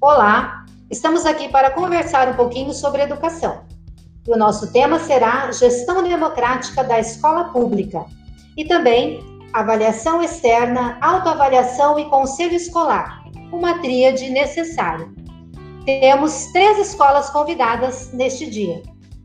Olá, estamos aqui para conversar um pouquinho sobre educação. O nosso tema será Gestão Democrática da Escola Pública e também avaliação externa, autoavaliação e conselho escolar, uma tríade necessária. Temos três escolas convidadas neste dia: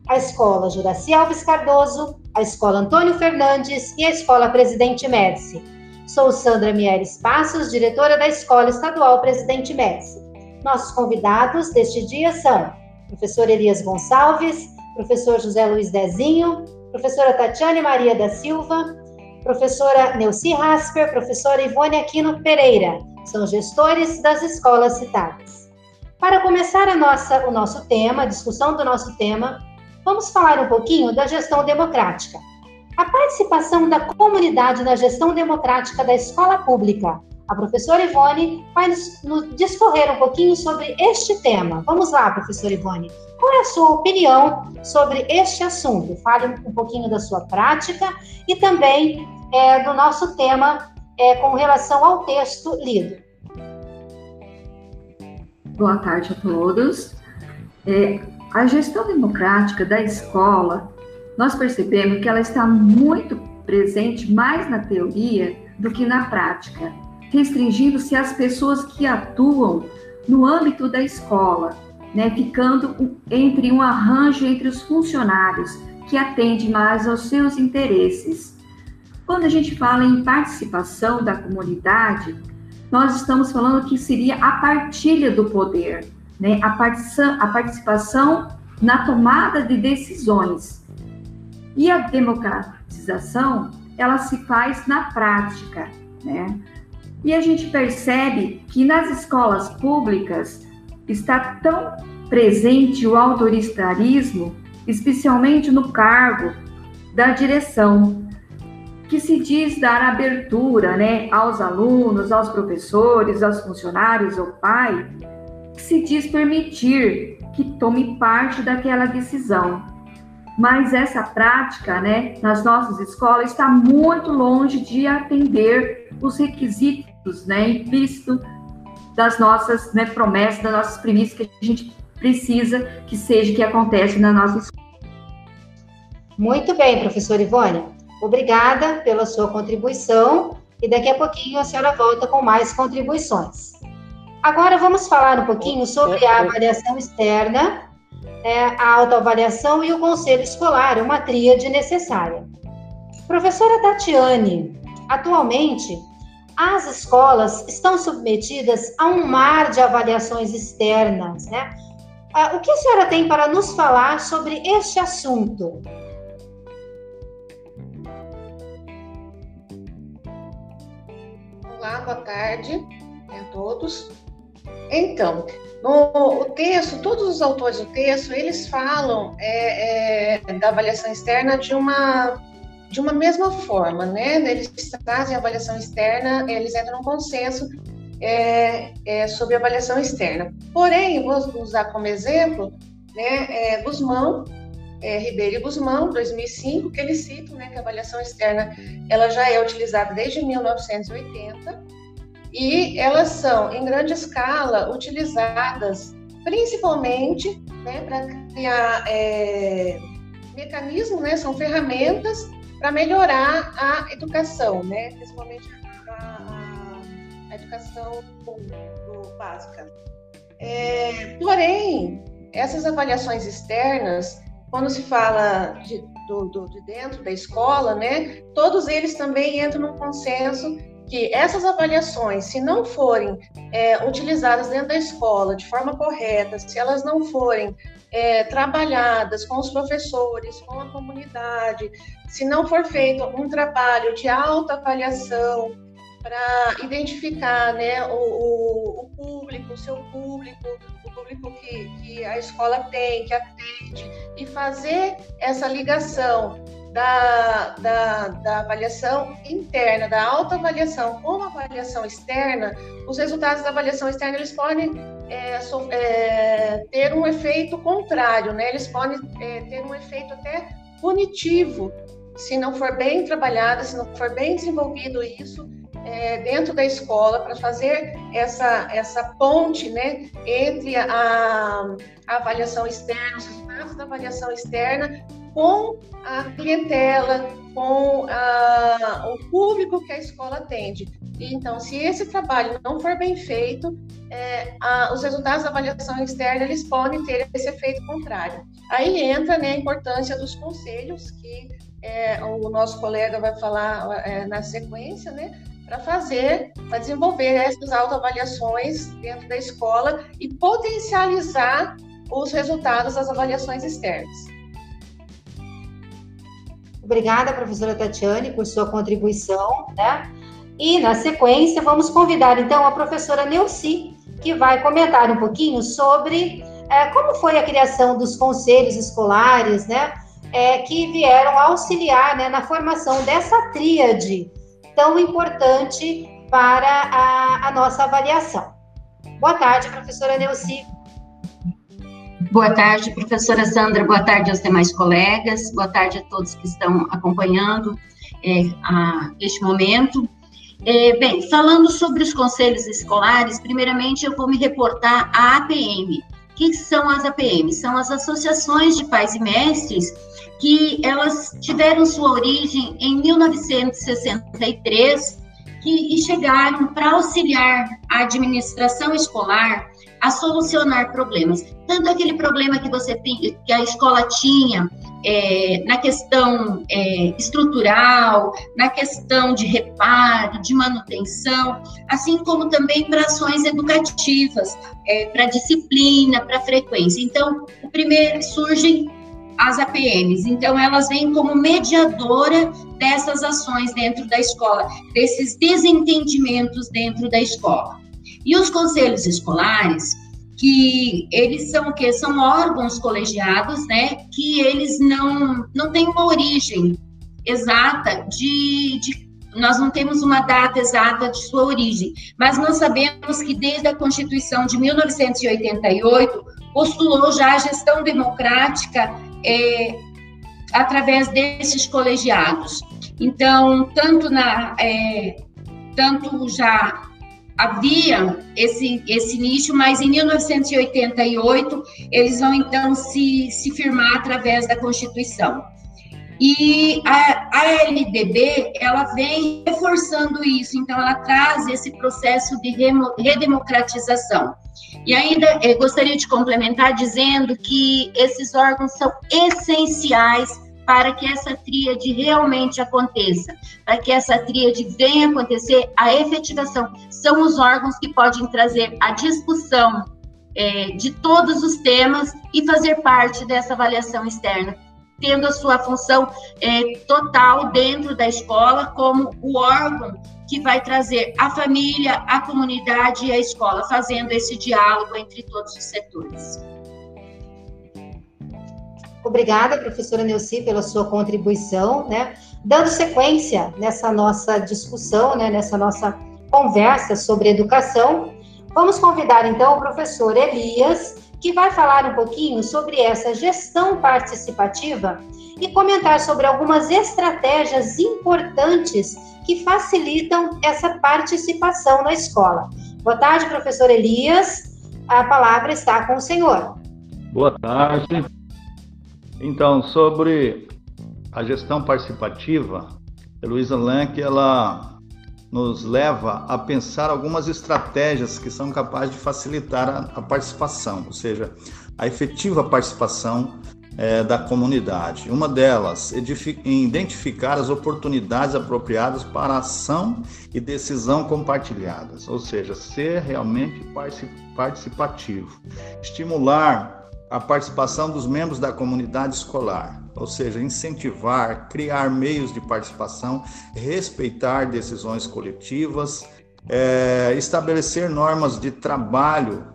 a Escola Juraci Alves Cardoso, a Escola Antônio Fernandes e a Escola Presidente Médici. Sou Sandra Mieres Passos, diretora da Escola Estadual Presidente Médici. Nossos convidados deste dia são professor Elias Gonçalves, professor José Luiz Dezinho, professora Tatiane Maria da Silva, professora Neuci Rasper, professora Ivone Aquino Pereira. São gestores das escolas citadas. Para começar nossa, o nosso tema, a discussão do nosso tema, vamos falar um pouquinho da gestão democrática. A participação da comunidade na gestão democrática da escola pública a professora Ivone vai nos, nos, discorrer um pouquinho sobre este tema. Vamos lá, professora Ivone. Qual é a sua opinião sobre este assunto? Fale um pouquinho da sua prática e também é, do nosso tema é, com relação ao texto lido. Boa tarde a todos. É, a gestão democrática da escola, nós percebemos que ela está muito presente mais na teoria do que na prática restringindo-se às pessoas que atuam no âmbito da escola, né, ficando entre um arranjo entre os funcionários que atende mais aos seus interesses. Quando a gente fala em participação da comunidade, nós estamos falando que seria a partilha do poder, né, a, a participação na tomada de decisões. E a democratização, ela se faz na prática, né? E a gente percebe que nas escolas públicas está tão presente o autoritarismo, especialmente no cargo da direção, que se diz dar abertura né, aos alunos, aos professores, aos funcionários, ao pai, que se diz permitir que tome parte daquela decisão. Mas essa prática, né, nas nossas escolas, está muito longe de atender os requisitos né, implícito das nossas né, promessas, das nossas premissas que a gente precisa que seja que acontece na nossa escola. Muito bem, professora Ivone. Obrigada pela sua contribuição e daqui a pouquinho a senhora volta com mais contribuições. Agora vamos falar um pouquinho sobre a avaliação externa, é, a autoavaliação e o conselho escolar, uma tríade necessária. Professora Tatiane, atualmente as escolas estão submetidas a um mar de avaliações externas, né? Ah, o que a senhora tem para nos falar sobre este assunto? Olá, boa tarde a todos. Então, no o texto, todos os autores do texto, eles falam é, é, da avaliação externa de uma de uma mesma forma, né? Eles trazem avaliação externa, eles entram num consenso é, é, sobre avaliação externa. Porém, vou usar como exemplo, né, é, Guzmão, é, Ribeiro e Guzmão, 2005, que eles citam, né, que a avaliação externa ela já é utilizada desde 1980 e elas são, em grande escala, utilizadas principalmente né, para criar é, mecanismos, né, são ferramentas para melhorar a educação, né? principalmente a, a, educação básica. É, porém, essas avaliações externas, quando se fala de, do, do, de dentro da escola, né, todos eles também entram num consenso que essas avaliações, se não forem é, utilizadas dentro da escola de forma correta, se elas não forem é, trabalhadas com os professores, com a comunidade, se não for feito um trabalho de alta avaliação para identificar né, o, o, o, público, o seu público, o público que, que a escola tem, que atende, e fazer essa ligação da, da, da, avaliação interna, da autoavaliação com a avaliação externa, os resultados da avaliação externa eles podem é, so, é, ter um efeito contrário, né? Eles podem é, ter um efeito até punitivo se não for bem trabalhado, se não for bem desenvolvido isso é, dentro da escola para fazer essa, essa ponte né, entre a, a avaliação externa, os resultados da avaliação externa com a clientela, com a, o público que a escola atende. Então, se esse trabalho não for bem feito, é, a, os resultados da avaliação externa eles podem ter esse efeito contrário. Aí entra né, a importância dos conselhos, que é, o nosso colega vai falar é, na sequência, né, para fazer, para desenvolver essas autoavaliações dentro da escola e potencializar os resultados das avaliações externas. Obrigada, professora Tatiane, por sua contribuição, né? E, na sequência, vamos convidar, então, a professora Neuci, que vai comentar um pouquinho sobre é, como foi a criação dos conselhos escolares, né? É, que vieram auxiliar né, na formação dessa tríade tão importante para a, a nossa avaliação. Boa tarde, professora Neuci. Boa tarde, professora Sandra. Boa tarde aos demais colegas. Boa tarde a todos que estão acompanhando é, a, este momento. É, bem, falando sobre os conselhos escolares, primeiramente eu vou me reportar à APM. O que são as APMs? São as associações de pais e mestres que elas tiveram sua origem em 1963 que, e chegaram para auxiliar a administração escolar a solucionar problemas. Tanto aquele problema que você que a escola tinha é, na questão é, estrutural, na questão de reparo, de manutenção, assim como também para ações educativas, é, para disciplina, para frequência. Então, o primeiro surgem as APMs. Então, elas vêm como mediadora dessas ações dentro da escola, desses desentendimentos dentro da escola. E os conselhos escolares, que eles são o quê? São órgãos colegiados, né? Que eles não, não têm uma origem exata de, de nós não temos uma data exata de sua origem, mas nós sabemos que desde a Constituição de 1988 postulou já a gestão democrática é, através desses colegiados. Então, tanto na é, tanto já havia esse, esse nicho, mas em 1988 eles vão então se, se firmar através da Constituição. E a, a LDB, ela vem reforçando isso, então ela traz esse processo de redemocratização. E ainda eh, gostaria de complementar dizendo que esses órgãos são essenciais para que essa tríade realmente aconteça, para que essa tríade venha acontecer, a efetivação são os órgãos que podem trazer a discussão é, de todos os temas e fazer parte dessa avaliação externa, tendo a sua função é, total dentro da escola como o órgão que vai trazer a família, a comunidade e a escola, fazendo esse diálogo entre todos os setores. Obrigada, professora Neuci, pela sua contribuição, né? Dando sequência nessa nossa discussão, né, nessa nossa conversa sobre educação, vamos convidar então o professor Elias, que vai falar um pouquinho sobre essa gestão participativa e comentar sobre algumas estratégias importantes que facilitam essa participação na escola. Boa tarde, professor Elias. A palavra está com o senhor. Boa tarde. Então, sobre a gestão participativa, Luísa Lank, ela nos leva a pensar algumas estratégias que são capazes de facilitar a, a participação, ou seja, a efetiva participação é, da comunidade. Uma delas, identificar as oportunidades apropriadas para ação e decisão compartilhadas, ou seja, ser realmente participativo. Estimular a participação dos membros da comunidade escolar, ou seja, incentivar, criar meios de participação, respeitar decisões coletivas, é, estabelecer normas de trabalho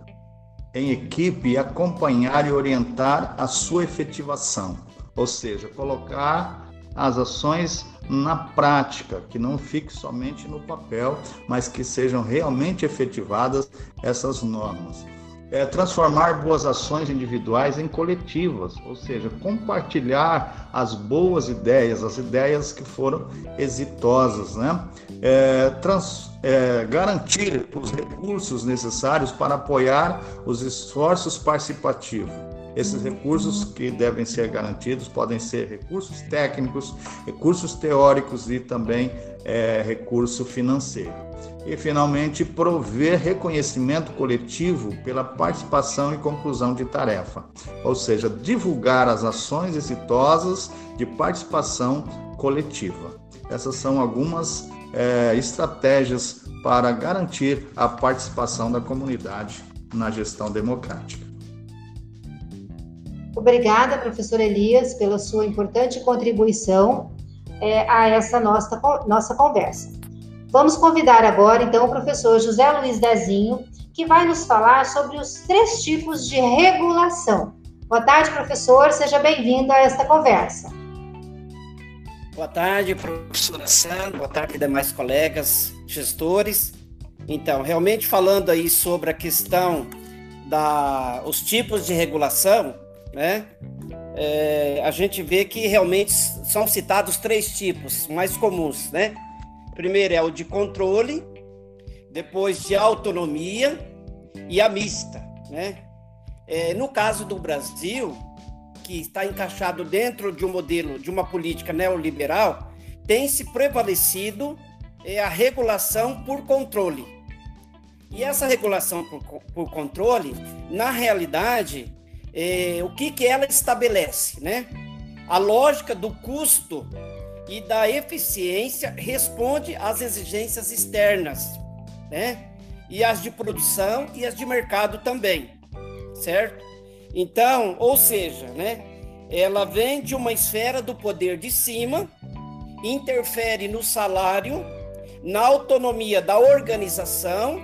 em equipe acompanhar e orientar a sua efetivação, ou seja, colocar as ações na prática, que não fique somente no papel, mas que sejam realmente efetivadas essas normas é, transformar boas ações individuais em coletivas, ou seja, compartilhar as boas ideias, as ideias que foram exitosas, né? É, trans, é, garantir os recursos necessários para apoiar os esforços participativos. Esses recursos que devem ser garantidos podem ser recursos técnicos, recursos teóricos e também é, recurso financeiro. E, finalmente, prover reconhecimento coletivo pela participação e conclusão de tarefa, ou seja, divulgar as ações exitosas de participação coletiva. Essas são algumas é, estratégias para garantir a participação da comunidade na gestão democrática. Obrigada, professor Elias, pela sua importante contribuição é, a essa nossa, nossa conversa. Vamos convidar agora, então, o professor José Luiz Dezinho, que vai nos falar sobre os três tipos de regulação. Boa tarde, professor, seja bem-vindo a esta conversa. Boa tarde, professora Sandra, boa tarde, demais colegas, gestores. Então, realmente falando aí sobre a questão da os tipos de regulação, né? É, a gente vê que realmente são citados três tipos mais comuns, né? Primeiro é o de controle, depois de autonomia e a mista, né? É, no caso do Brasil, que está encaixado dentro de um modelo de uma política neoliberal, tem se prevalecido é, a regulação por controle. E essa regulação por, por controle, na realidade, é, o que, que ela estabelece, né? A lógica do custo e da eficiência responde às exigências externas, né? E as de produção e as de mercado também, certo? Então, ou seja, né? Ela vem de uma esfera do poder de cima, interfere no salário, na autonomia da organização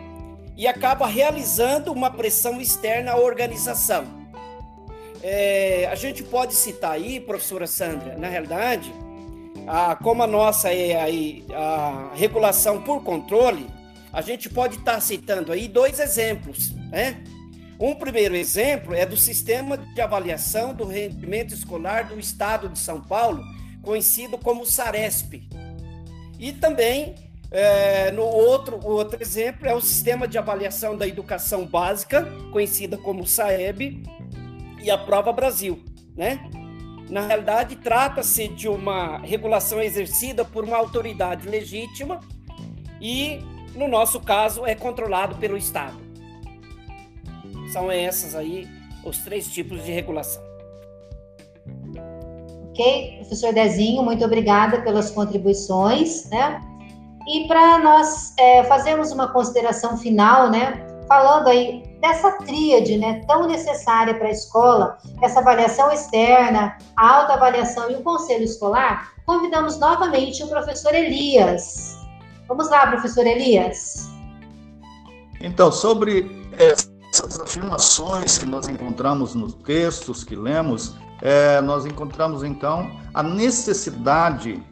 e acaba realizando uma pressão externa à organização. É, a gente pode citar aí, professora Sandra, na realidade, a, como a nossa é aí a regulação por controle, a gente pode estar tá citando aí dois exemplos, né? Um primeiro exemplo é do sistema de avaliação do rendimento escolar do Estado de São Paulo, conhecido como SARESP. E também, é, no outro, outro exemplo é o sistema de avaliação da educação básica, conhecida como SAEB, e a Prova Brasil, né? Na realidade, trata-se de uma regulação exercida por uma autoridade legítima e, no nosso caso, é controlado pelo Estado. São essas aí os três tipos de regulação. Ok, professor Dezinho, muito obrigada pelas contribuições, né? E para nós é, fazermos uma consideração final, né? Falando aí dessa tríade né, tão necessária para a escola, essa avaliação externa, a autoavaliação e o conselho escolar, convidamos novamente o professor Elias. Vamos lá, professor Elias. Então, sobre essas afirmações que nós encontramos nos textos que lemos, é, nós encontramos então a necessidade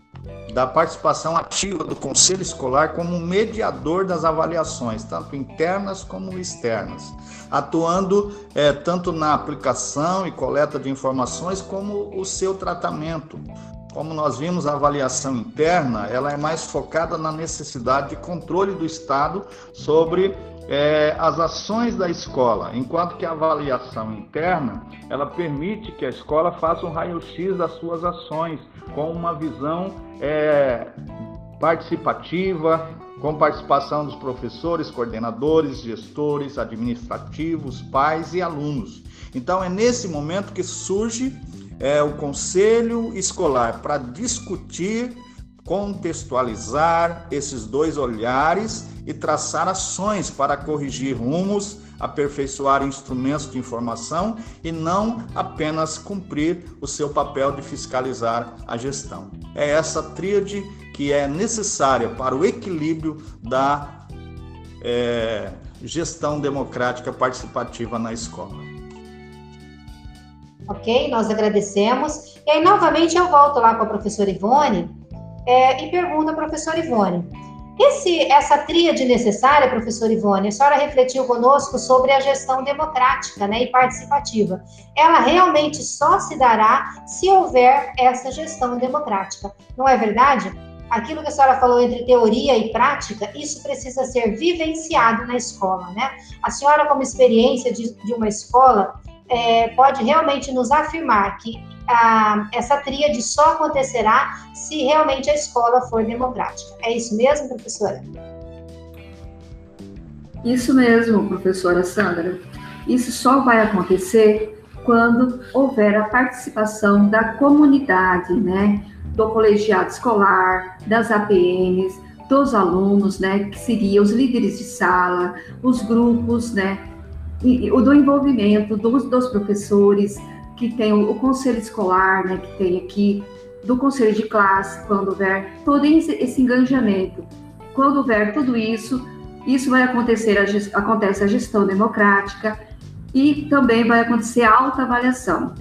da participação ativa do Conselho Escolar como mediador das avaliações, tanto internas como externas, atuando é, tanto na aplicação e coleta de informações como o seu tratamento. Como nós vimos, a avaliação interna ela é mais focada na necessidade de controle do Estado sobre é, as ações da escola, enquanto que a avaliação interna ela permite que a escola faça um raio-x das suas ações com uma visão é, participativa, com participação dos professores, coordenadores, gestores, administrativos, pais e alunos. Então é nesse momento que surge é, o conselho escolar para discutir contextualizar esses dois olhares e traçar ações para corrigir rumos, aperfeiçoar instrumentos de informação e não apenas cumprir o seu papel de fiscalizar a gestão. É essa tríade que é necessária para o equilíbrio da é, gestão democrática participativa na escola. Ok, nós agradecemos. E aí, novamente, eu volto lá com a professora Ivone é, e pergunta professora Ivone: Esse, essa tríade necessária, professor Ivone, a senhora refletiu conosco sobre a gestão democrática né, e participativa. Ela realmente só se dará se houver essa gestão democrática. Não é verdade? Aquilo que a senhora falou entre teoria e prática, isso precisa ser vivenciado na escola, né? A senhora, como experiência de, de uma escola, é, pode realmente nos afirmar que a, essa tríade só acontecerá se realmente a escola for democrática. É isso mesmo, professora? Isso mesmo, professora Sandra. Isso só vai acontecer quando houver a participação da comunidade, né? Do colegiado escolar, das APMs, dos alunos, né? Que seriam os líderes de sala, os grupos, né? E, o do envolvimento dos, dos professores, que tem o, conselho escolar, né, que tem aqui, do conselho de classe, quando houver todo esse, esse engajamento. Quando houver tudo isso, isso vai acontecer, a, acontece a gestão democrática e também vai acontecer a autoavaliação.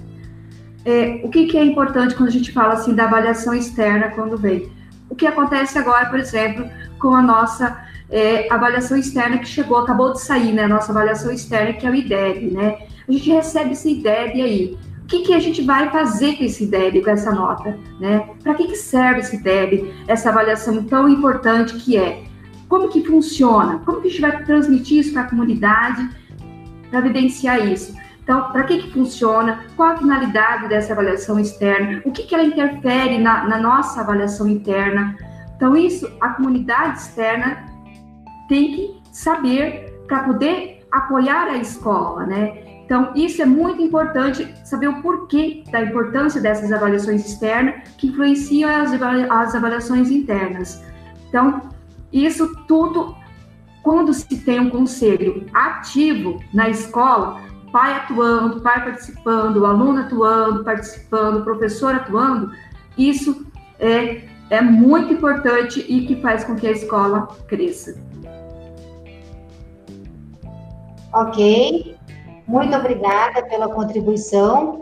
É, o que, que, é importante quando a gente fala assim da avaliação externa quando vem? O que acontece agora, por exemplo, com a nossa é, avaliação externa que chegou, acabou de sair, né? A nossa avaliação externa, que é o IDEB, né? A gente recebe esse IDEB aí o que, que a gente vai fazer com esse DEB, com essa nota, né? Para que, que serve esse DEB, essa avaliação tão importante que é? Como que funciona? Como que a gente vai transmitir isso para a comunidade para evidenciar isso? Então, para que, que funciona? Qual a finalidade dessa avaliação externa? O que, que ela interfere na, na nossa avaliação interna? Então, isso a comunidade externa tem que saber para poder apoiar a escola, né? Então, isso é muito importante, saber o porquê da importância dessas avaliações externas que influenciam as, avaliações internas. Então, isso tudo, quando se tem um conselho ativo na escola, pai atuando, pai participando, aluno atuando, participando, professor atuando, isso é, é muito importante e que faz com que a escola cresça. Ok, muito obrigada pela contribuição,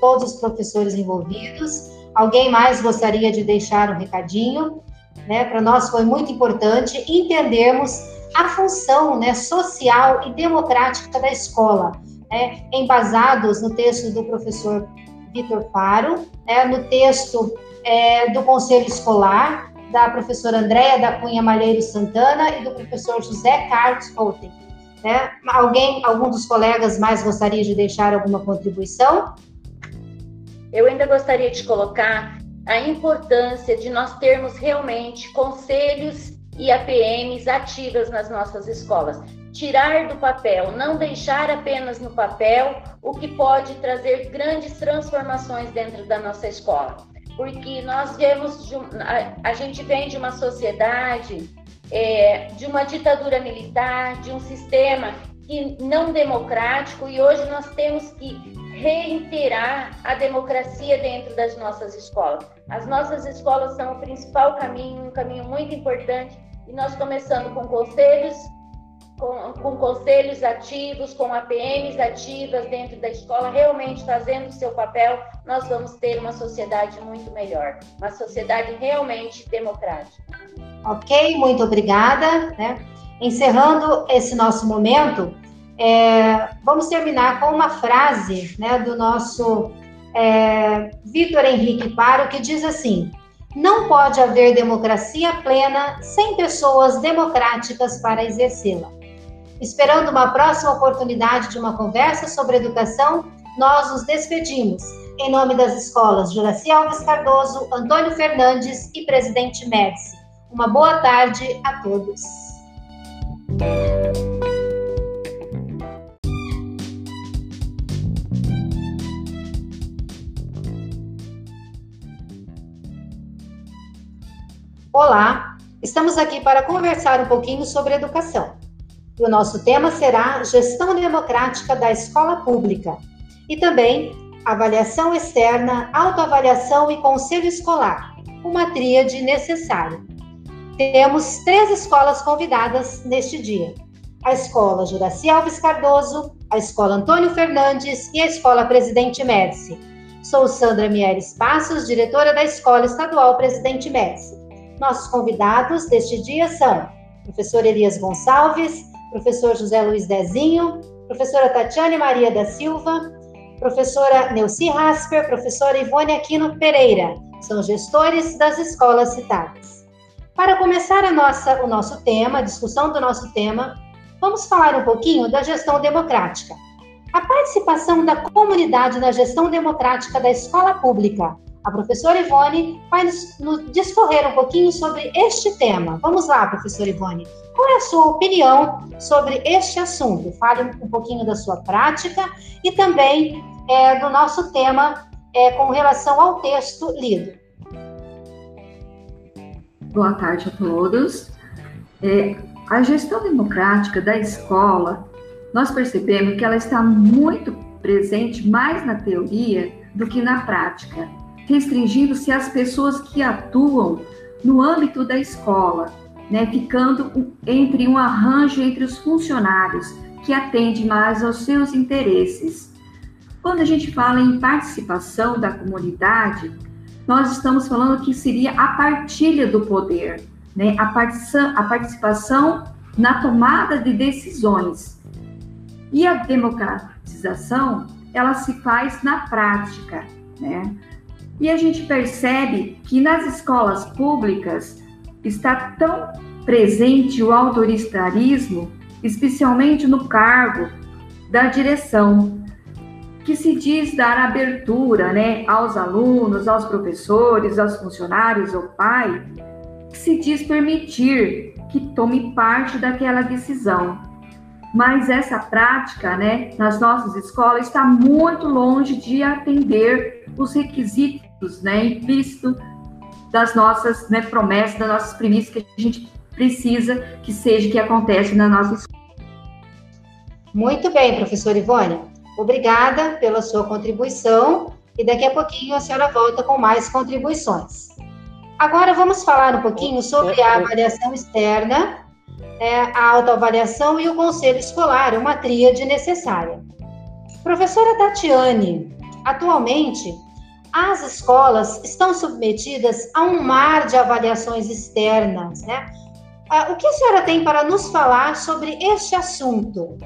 todos os professores envolvidos. Alguém mais gostaria de deixar um recadinho? Né? Para nós foi muito importante entendermos a função né, social e democrática da escola, né, embasados no texto do professor Vitor Faro, né, no texto é, do Conselho Escolar, da professora Andréa da Cunha Malheiro Santana e do professor José Carlos Holten. Né? Alguém, algum dos colegas mais gostaria de deixar alguma contribuição? Eu ainda gostaria de colocar a importância de nós termos realmente conselhos e APMs ativas nas nossas escolas. Tirar do papel, não deixar apenas no papel o que pode trazer grandes transformações dentro da nossa escola. Porque nós vemos, a gente vem de uma sociedade é, de uma ditadura militar, de um sistema que não democrático, e hoje nós temos que reiterar a democracia dentro das nossas escolas. As nossas escolas são o principal caminho, um caminho muito importante, e nós começando com conselhos, com, com conselhos ativos, com APMs ativas dentro da escola, realmente fazendo o seu papel, nós vamos ter uma sociedade muito melhor, uma sociedade realmente democrática. Ok, muito obrigada. Né? Encerrando esse nosso momento, é, vamos terminar com uma frase né, do nosso é, Vitor Henrique Paro, que diz assim: Não pode haver democracia plena sem pessoas democráticas para exercê-la. Esperando uma próxima oportunidade de uma conversa sobre educação, nós nos despedimos. Em nome das escolas Juraci Alves Cardoso, Antônio Fernandes e Presidente Médici. Uma boa tarde a todos. Olá, estamos aqui para conversar um pouquinho sobre educação. o nosso tema será Gestão Democrática da Escola Pública e também avaliação externa, autoavaliação e conselho escolar, uma tríade necessária. Temos três escolas convidadas neste dia: a Escola Juraci Alves Cardoso, a Escola Antônio Fernandes e a Escola Presidente Médici. Sou Sandra Mieres Passos, diretora da Escola Estadual Presidente Médici. nossos convidados deste dia são professor Elias Gonçalves, professor José Luiz Dezinho, professora Tatiane Maria da Silva, professora Neuci Rasper, professora Ivone Aquino Pereira, são gestores das escolas citadas. Para começar nossa, o nosso tema, a discussão do nosso tema, vamos falar um pouquinho da gestão democrática. A participação da comunidade na gestão democrática da escola pública. A professora Ivone vai nos, nos discorrer um pouquinho sobre este tema. Vamos lá, professora Ivone. Qual é a sua opinião sobre este assunto? Fale um pouquinho da sua prática e também é, do nosso tema é, com relação ao texto lido. Boa tarde a todos. É, a gestão democrática da escola, nós percebemos que ela está muito presente mais na teoria do que na prática, restringindo-se às pessoas que atuam no âmbito da escola, né, ficando entre um arranjo entre os funcionários que atende mais aos seus interesses. Quando a gente fala em participação da comunidade, nós estamos falando que seria a partilha do poder, né? a, a participação na tomada de decisões. E a democratização, ela se faz na prática, né? E a gente percebe que nas escolas públicas está tão presente o autoritarismo, especialmente no cargo da direção, que se diz dar abertura né, aos alunos, aos professores, aos funcionários, ao pai, que se diz permitir que tome parte daquela decisão. Mas essa prática, né, nas nossas escolas, está muito longe de atender os requisitos né, implícitos das nossas né, promessas, das nossas premissas que a gente precisa que seja que acontece na nossa escola. Muito bem, professora Ivone. Obrigada pela sua contribuição e daqui a pouquinho a senhora volta com mais contribuições. Agora vamos falar um pouquinho sobre a avaliação externa, é, a autoavaliação e o conselho escolar, uma tríade necessária. Professora Tatiane, atualmente as escolas estão submetidas a um mar de avaliações externas, né? Ah, o que a senhora tem para nos falar sobre este assunto?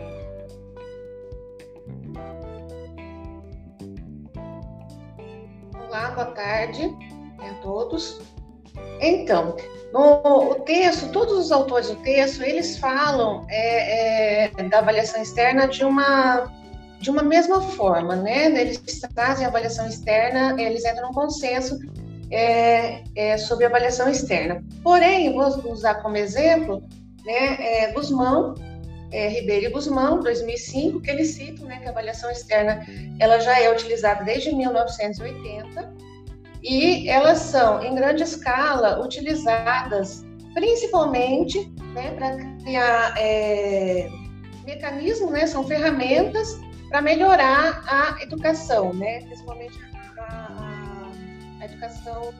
Olá, boa tarde a todos. Então, no o texto, todos os autores do texto, eles falam é, é, da avaliação externa de uma de uma mesma forma, né? Eles trazem avaliação externa, eles entram num consenso é, é, sobre avaliação externa. Porém, vou usar como exemplo, né, é, Guzmão, é, Ribeiro e Guzmão, 2005, que eles citam né, que a avaliação externa ela já é utilizada desde 1980 e elas são, em grande escala, utilizadas principalmente né, para criar é, mecanismos, né, são ferramentas para melhorar a educação, né, principalmente a, a, educação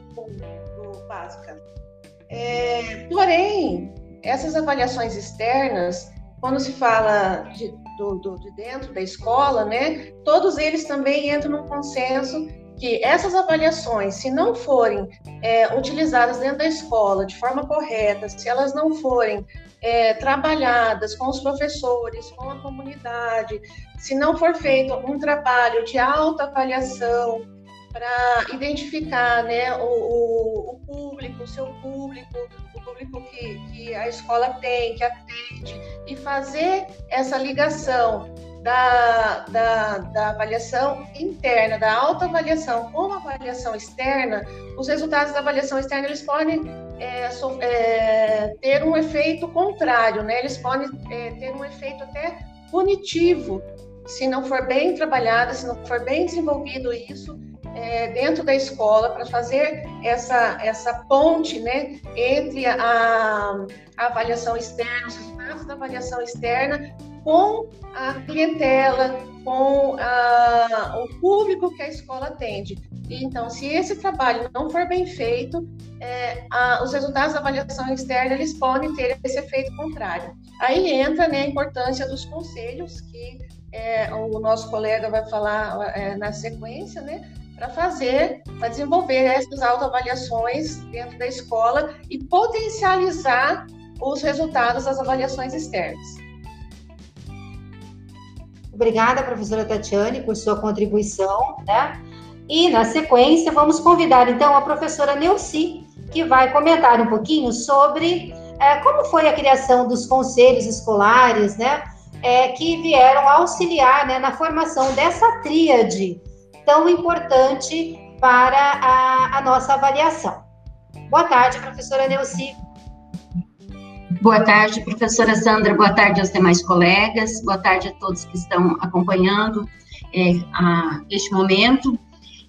básica. É, porém, essas avaliações externas, quando se fala de, do, do, de dentro da escola, né, todos eles também entram num consenso que essas avaliações, se não forem é, utilizadas dentro da escola de forma correta, se elas não forem é, trabalhadas com os professores, com a comunidade, se não for feito um trabalho de autoavaliação para identificar né, o, o, o público, o seu público, público que, que a escola tem, que atende, e fazer essa ligação da, da, da, avaliação interna, da autoavaliação com a avaliação externa, os resultados da avaliação externa eles podem é, so, é, ter um efeito contrário, né? Eles podem é, ter um efeito até punitivo se não for bem trabalhada, se não for bem desenvolvido isso é, dentro da escola para fazer essa, essa ponte né, entre a, a, avaliação externa, os resultados da avaliação externa com a clientela, com a, o público que a escola atende. Então, se esse trabalho não for bem feito, é, a, os resultados da avaliação externa eles podem ter esse efeito contrário. Aí entra né, a importância dos conselhos que é, o nosso colega vai falar é, na sequência, né? Para fazer, para desenvolver essas autoavaliações dentro da escola e potencializar os resultados das avaliações externas. Obrigada, professora Tatiane, por sua contribuição, né? E, na sequência, vamos convidar, então, a professora Neuci, que vai comentar um pouquinho sobre é, como foi a criação dos conselhos escolares, né? É, que vieram auxiliar né, na formação dessa tríade tão importante para a, a nossa avaliação. Boa tarde, professora Neuci. Boa tarde, professora Sandra. Boa tarde aos demais colegas. Boa tarde a todos que estão acompanhando é, a, este momento.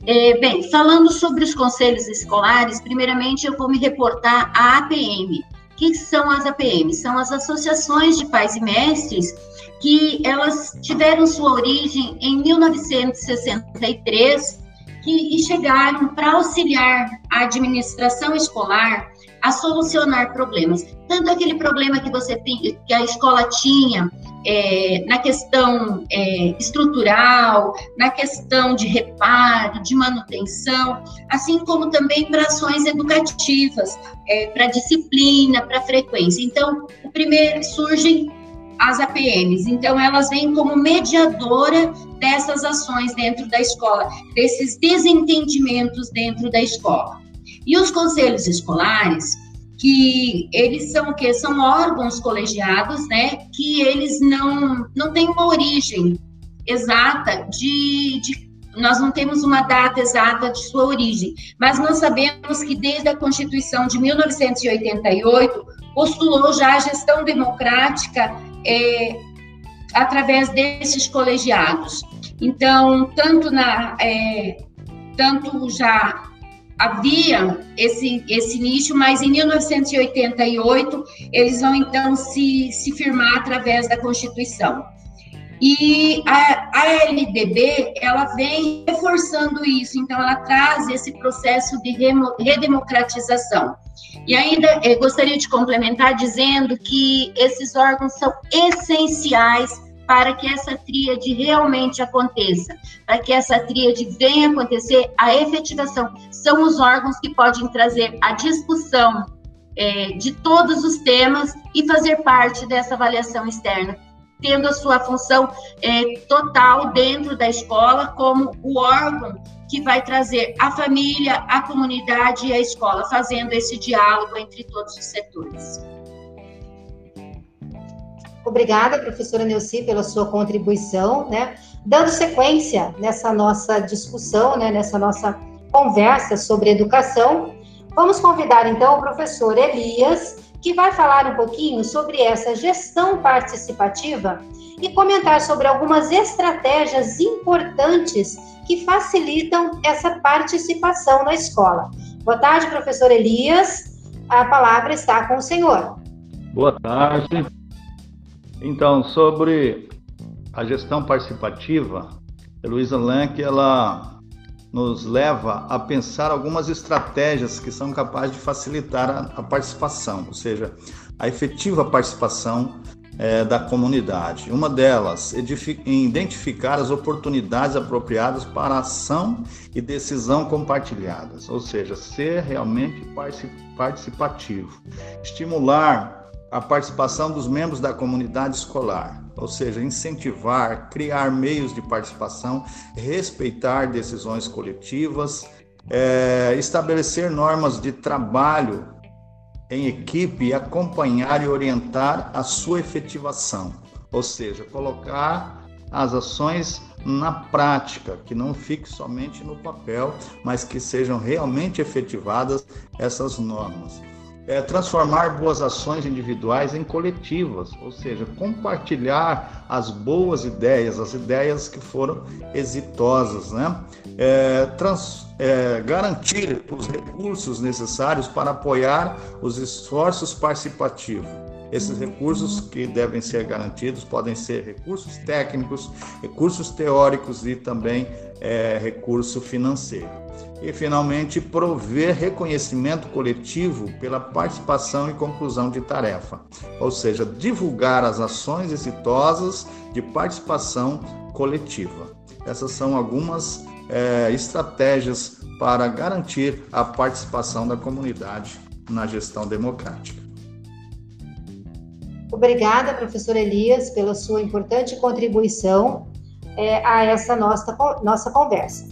É, bem, falando sobre os conselhos escolares, primeiramente eu vou me reportar à APM. O que são as APMs? São as associações de pais e mestres que elas tiveram sua origem em 1963 que, e chegaram para auxiliar a administração escolar a solucionar problemas. Tanto aquele problema que você que a escola tinha é, na questão é, estrutural, na questão de reparo, de manutenção, assim como também para ações educativas, é, para disciplina, para frequência. Então, o primeiro surgem as APMs. Então, elas vêm como mediadora dessas ações dentro da escola, desses desentendimentos dentro da escola. E os conselhos escolares, que eles são o quê? São órgãos colegiados, né? Que eles não, não têm uma origem exata de, de nós não temos uma data exata de sua origem, mas nós sabemos que desde a Constituição de 1988 postulou já a gestão democrática é, através desses colegiados. Então, tanto na é, tanto já havia esse, esse nicho, mas em 1988 eles vão então se, se firmar através da Constituição. E a, a LDB, ela vem reforçando isso, então ela traz esse processo de redemocratização. E ainda eh, gostaria de complementar dizendo que esses órgãos são essenciais para que essa tríade realmente aconteça, para que essa tríade venha acontecer, a efetivação são os órgãos que podem trazer a discussão é, de todos os temas e fazer parte dessa avaliação externa, tendo a sua função é, total dentro da escola como o órgão que vai trazer a família, a comunidade e a escola, fazendo esse diálogo entre todos os setores. Obrigada, professora Neuci, pela sua contribuição, né? Dando sequência nessa nossa discussão, né, nessa nossa conversa sobre educação, vamos convidar então o professor Elias, que vai falar um pouquinho sobre essa gestão participativa e comentar sobre algumas estratégias importantes que facilitam essa participação na escola. Boa tarde, professor Elias. A palavra está com o senhor. Boa tarde. Então, sobre a gestão participativa, a Luísa Lank, ela nos leva a pensar algumas estratégias que são capazes de facilitar a, a participação, ou seja, a efetiva participação é, da comunidade. Uma delas, identificar as oportunidades apropriadas para ação e decisão compartilhadas, ou seja, ser realmente participativo. Estimular a participação dos membros da comunidade escolar, ou seja, incentivar, criar meios de participação, respeitar decisões coletivas, é, estabelecer normas de trabalho em equipe e acompanhar e orientar a sua efetivação, ou seja, colocar as ações na prática, que não fique somente no papel, mas que sejam realmente efetivadas essas normas é, transformar boas ações individuais em coletivas, ou seja, compartilhar as boas ideias, as ideias que foram exitosas, né? É, trans, é, garantir os recursos necessários para apoiar os esforços participativos. Esses recursos que devem ser garantidos podem ser recursos técnicos, recursos teóricos e também é, recurso financeiro. E, finalmente, prover reconhecimento coletivo pela participação e conclusão de tarefa, ou seja, divulgar as ações exitosas de participação coletiva. Essas são algumas é, estratégias para garantir a participação da comunidade na gestão democrática. Obrigada, professor Elias, pela sua importante contribuição é, a essa nossa, nossa conversa.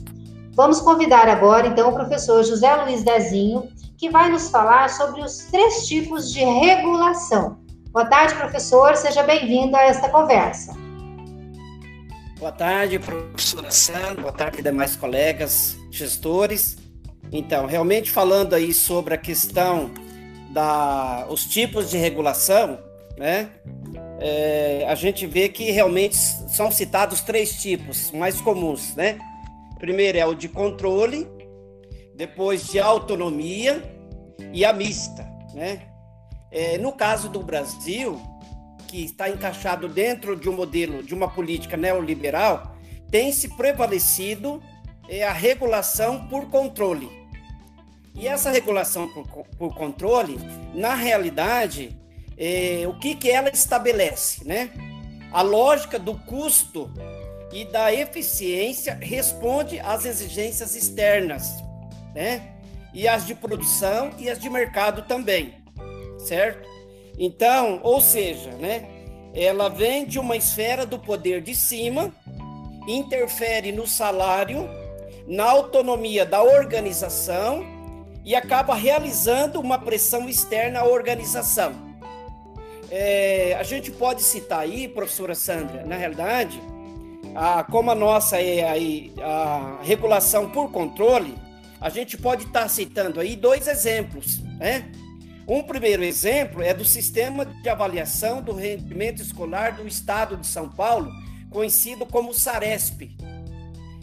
Vamos convidar agora, então, o professor José Luiz Dezinho, que vai nos falar sobre os três tipos de regulação. Boa tarde, professor, seja bem-vindo a esta conversa. Boa tarde, professora Sandra, boa tarde, demais colegas, gestores. Então, realmente falando aí sobre a questão da os tipos de regulação, né? É, a gente vê que realmente são citados três tipos mais comuns, né? Primeiro é o de controle, depois de autonomia e a mista, né? É, no caso do Brasil, que está encaixado dentro de um modelo de uma política neoliberal, tem se prevalecido é, a regulação por controle. E essa regulação por, por controle, na realidade, é, o que, que ela estabelece, né? A lógica do custo e da eficiência responde às exigências externas, né? E as de produção e as de mercado também, certo? Então, ou seja, né? Ela vem de uma esfera do poder de cima, interfere no salário, na autonomia da organização e acaba realizando uma pressão externa à organização. É, a gente pode citar aí, professora Sandra, na realidade, a, como a nossa é aí a regulação por controle, a gente pode estar tá citando aí dois exemplos, né? Um primeiro exemplo é do sistema de avaliação do rendimento escolar do Estado de São Paulo, conhecido como SARESP.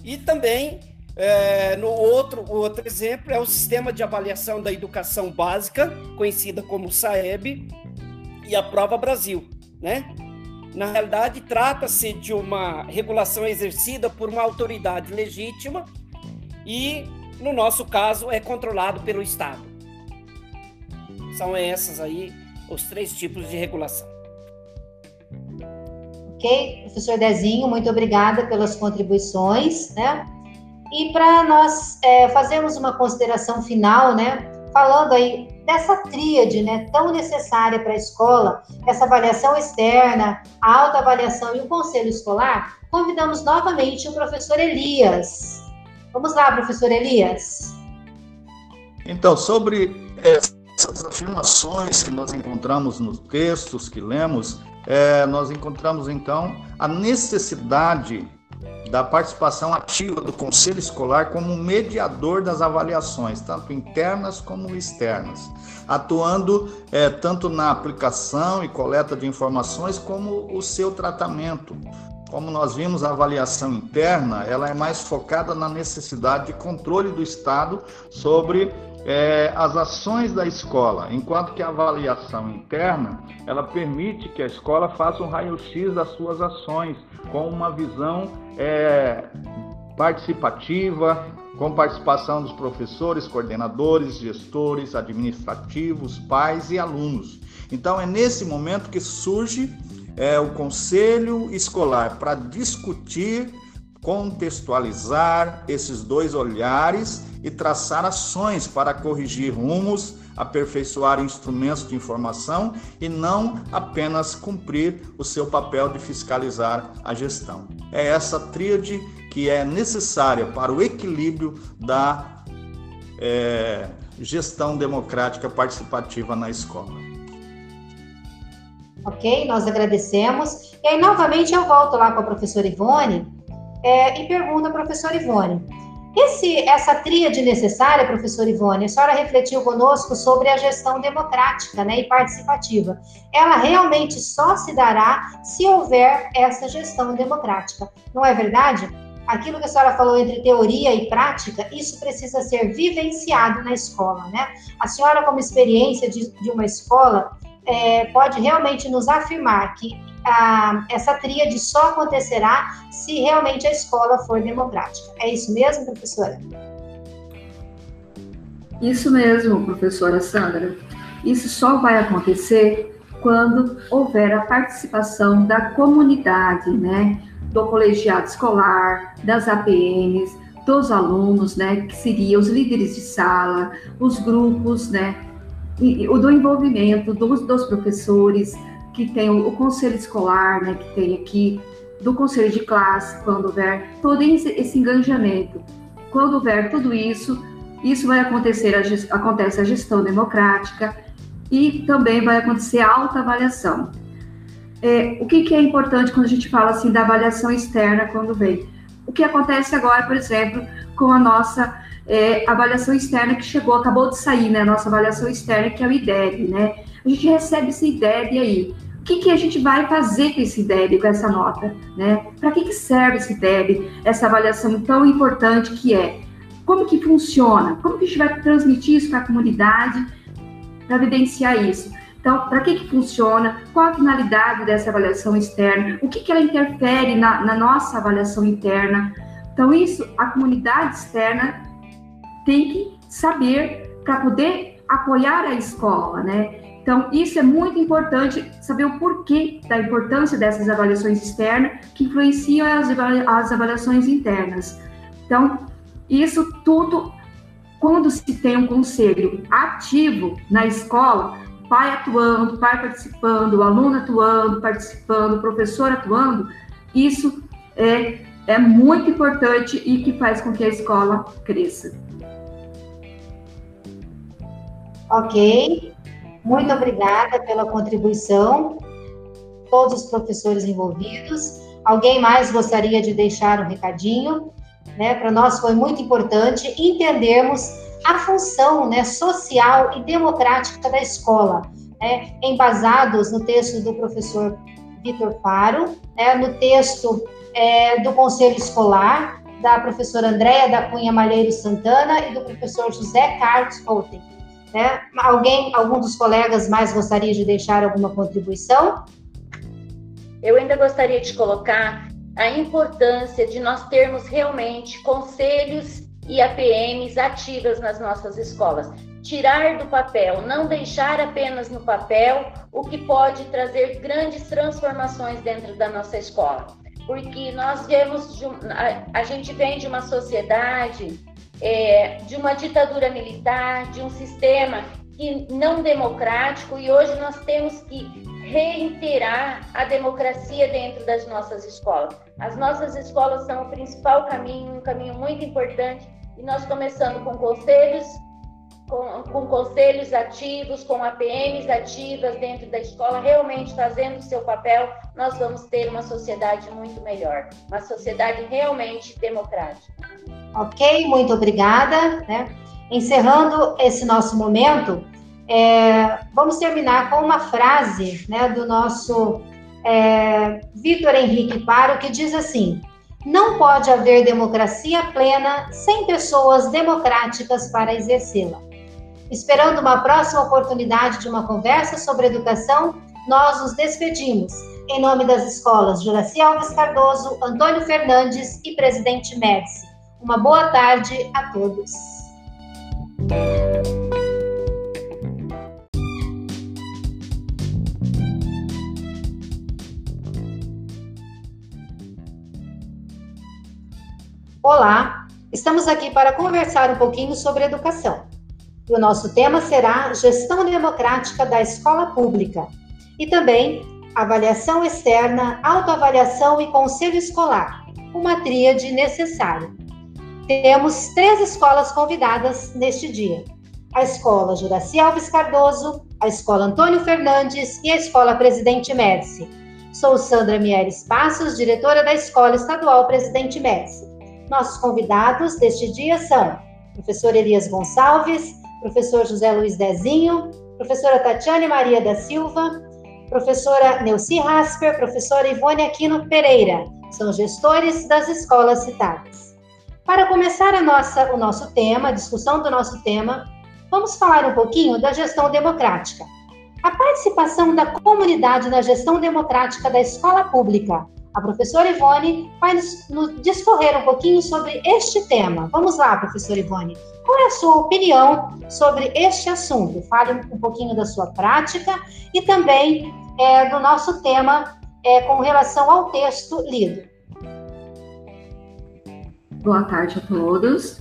E também, é, no outro, outro exemplo é o sistema de avaliação da educação básica, conhecida como SAEB, e a Prova Brasil, né? Na realidade, trata-se de uma regulação exercida por uma autoridade legítima e, no nosso caso, é controlado pelo Estado. São essas aí os três tipos de regulação. Ok, professor Dezinho, muito obrigada pelas contribuições, né? E para nós é, fazermos uma consideração final, né? Falando aí dessa tríade né, tão necessária para a escola, essa avaliação externa, a autoavaliação e o conselho escolar, convidamos novamente o professor Elias. Vamos lá, professor Elias. Então, sobre essas afirmações que nós encontramos nos textos que lemos, é, nós encontramos então a necessidade da participação ativa do Conselho Escolar como mediador das avaliações, tanto internas como externas, atuando é, tanto na aplicação e coleta de informações como o seu tratamento. Como nós vimos, a avaliação interna ela é mais focada na necessidade de controle do Estado sobre é, as ações da escola, enquanto que a avaliação interna ela permite que a escola faça um raio-x das suas ações com uma visão é, participativa, com participação dos professores, coordenadores, gestores, administrativos, pais e alunos. Então é nesse momento que surge é, o conselho escolar para discutir, contextualizar esses dois olhares e traçar ações para corrigir rumos, aperfeiçoar instrumentos de informação e não apenas cumprir o seu papel de fiscalizar a gestão. É essa tríade que é necessária para o equilíbrio da é, gestão democrática participativa na escola. Ok, nós agradecemos. E aí, novamente, eu volto lá com a professora Ivone é, e pergunto à professora Ivone: esse, essa tríade necessária, professor Ivone, a senhora refletiu conosco sobre a gestão democrática né, e participativa. Ela realmente só se dará se houver essa gestão democrática. Não é verdade? Aquilo que a senhora falou entre teoria e prática, isso precisa ser vivenciado na escola, né? A senhora, como experiência de, de uma escola, é, pode realmente nos afirmar que a, essa tríade só acontecerá se realmente a escola for democrática. É isso mesmo, professora? Isso mesmo, professora Sandra. Isso só vai acontecer quando houver a participação da comunidade, né? Do colegiado escolar, das APMs, dos alunos, né, que seriam os líderes de sala, os grupos, né, o do envolvimento dos, dos professores, que tem o, o, conselho escolar, né, que tem aqui, do conselho de classe, quando houver todo esse, esse engajamento. Quando houver tudo isso, isso vai acontecer, a, acontece a gestão democrática e também vai acontecer a autoavaliação. É, o que, que é importante quando a gente fala assim da avaliação externa quando vem? O que acontece agora, por exemplo, com a nossa é, avaliação externa que chegou, acabou de sair, né? A nossa avaliação externa, que é o IDEB, né? A gente recebe esse IDEB aí. O que, que a gente vai fazer com esse IDEB, com essa nota, né? Para que, que serve esse IDEB, essa avaliação tão importante que é? Como que funciona? Como que a gente vai transmitir isso para a comunidade para evidenciar isso? Então, para que, que funciona? Qual a finalidade dessa avaliação externa? O que, que ela interfere na, na nossa avaliação interna? Então, isso a comunidade externa tem que saber para poder apoiar a escola, né? Então, isso é muito importante, saber o porquê da importância dessas avaliações externas que influenciam as, avaliações internas. Então, isso tudo, quando se tem um conselho ativo na escola, pai atuando, pai participando, aluno atuando, participando, professor atuando, isso é, é muito importante e que faz com que a escola cresça. Ok, muito obrigada pela contribuição, todos os professores envolvidos. Alguém mais gostaria de deixar um recadinho? Né? Para nós foi muito importante entendermos a função né, social e democrática da escola, né, embasados no texto do professor Vitor Faro, né, no texto é, do Conselho Escolar, da professora Andréia da Cunha Malheiro Santana e do professor José Carlos Holten. Né? Alguém, algum dos colegas mais gostaria de deixar alguma contribuição? Eu ainda gostaria de colocar a importância de nós termos realmente conselhos e APMs ativas nas nossas escolas. Tirar do papel, não deixar apenas no papel o que pode trazer grandes transformações dentro da nossa escola. Porque nós vemos, a, gente vem de uma sociedade, é, de uma ditadura militar, de um sistema que não democrático, e hoje nós temos que reiterar a democracia dentro das nossas escolas. As nossas escolas são o principal caminho, um caminho muito importante e nós começando com conselhos, com, com conselhos ativos, com APMs ativas dentro da escola, realmente fazendo o seu papel, nós vamos ter uma sociedade muito melhor, uma sociedade realmente democrática. Ok, muito obrigada. Né? Encerrando esse nosso momento, é, vamos terminar com uma frase né, do nosso é, Vitor Henrique Paro, que diz assim: não pode haver democracia plena sem pessoas democráticas para exercê-la. Esperando uma próxima oportunidade de uma conversa sobre educação, nós nos despedimos. Em nome das escolas Juraci Alves Cardoso, Antônio Fernandes e Presidente Médici. Uma boa tarde a todos. Olá, estamos aqui para conversar um pouquinho sobre educação. O nosso tema será Gestão Democrática da Escola Pública e também avaliação externa, autoavaliação e conselho escolar, uma tríade necessária. Temos três escolas convidadas neste dia: a Escola Juraci Alves Cardoso, a Escola Antônio Fernandes e a Escola Presidente Médici. Sou Sandra Mieres Passos, diretora da Escola Estadual Presidente Médici. Nossos convidados deste dia são professor Elias Gonçalves, professor José Luiz Dezinho, professora Tatiane Maria da Silva, professora Neuci Rasper, professora Ivone Aquino Pereira. São gestores das escolas citadas. Para começar a nossa, o nosso tema, a discussão do nosso tema, vamos falar um pouquinho da gestão democrática. A participação da comunidade na gestão democrática da escola pública a professora Ivone vai nos, nos, discorrer um pouquinho sobre este tema. Vamos lá, professora Ivone. Qual é a sua opinião sobre este assunto? Fale um pouquinho da sua prática e também é, do nosso tema é, com relação ao texto lido. Boa tarde a todos.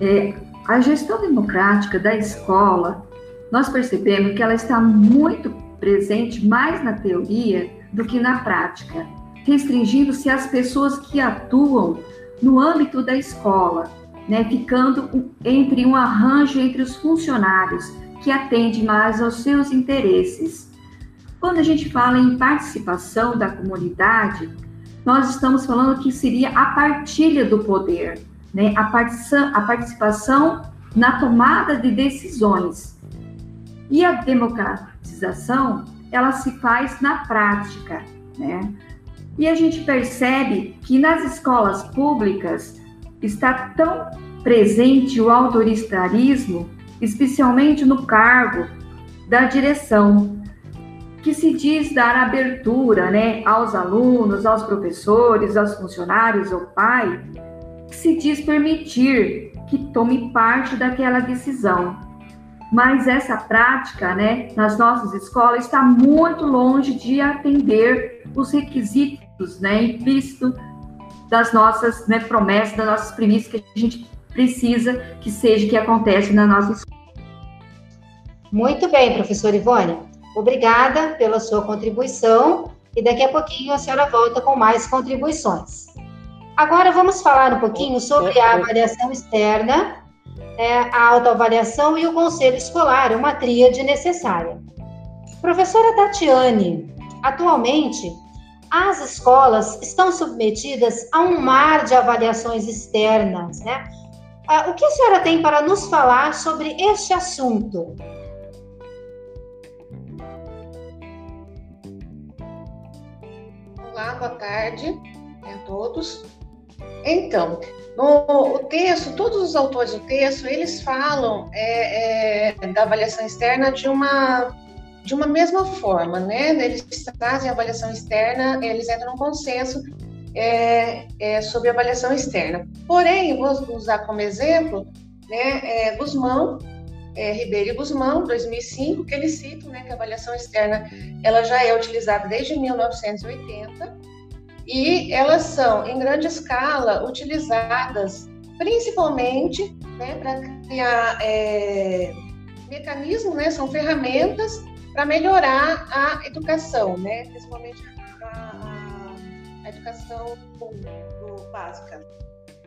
É, a gestão democrática da escola, nós percebemos que ela está muito presente mais na teoria do que na prática, restringindo-se às pessoas que atuam no âmbito da escola, né, ficando entre um arranjo entre os funcionários que atende mais aos seus interesses. Quando a gente fala em participação da comunidade, nós estamos falando que seria a partilha do poder, né, a, a participação na tomada de decisões. E a democratização, ela se faz na prática, né? E a gente percebe que nas escolas públicas está tão presente o autoritarismo, especialmente no cargo da direção, que se diz dar abertura né, aos alunos, aos professores, aos funcionários, ao pai, que se diz permitir que tome parte daquela decisão. Mas essa prática, né, nas nossas escolas, está muito longe de atender os requisitos né, implícito das nossas né, promessas, das nossas premissas que a gente precisa que seja que acontece na nossa escola. Muito bem, professora Ivone. Obrigada pela sua contribuição e daqui a pouquinho a senhora volta com mais contribuições. Agora vamos falar um pouquinho sobre a avaliação externa, é, a autoavaliação e o conselho escolar, uma tríade necessária. Professora Tatiane, atualmente as escolas estão submetidas a um mar de avaliações externas, né? Ah, o que a senhora tem para nos falar sobre este assunto? Olá, boa tarde a todos. Então, no o texto, todos os autores do texto, eles falam é, é, da avaliação externa de uma de uma mesma forma, né? Eles trazem avaliação externa, eles entram num consenso é, é, sobre avaliação externa. Porém, vou usar como exemplo, né, é, Guzmão, é, Ribeiro e Guzmão, 2005, que eles citam, né, que a avaliação externa ela já é utilizada desde 1980 e elas são, em grande escala, utilizadas principalmente né, para criar é, mecanismos, né, são ferramentas para melhorar a educação, né? principalmente a, a, educação básica.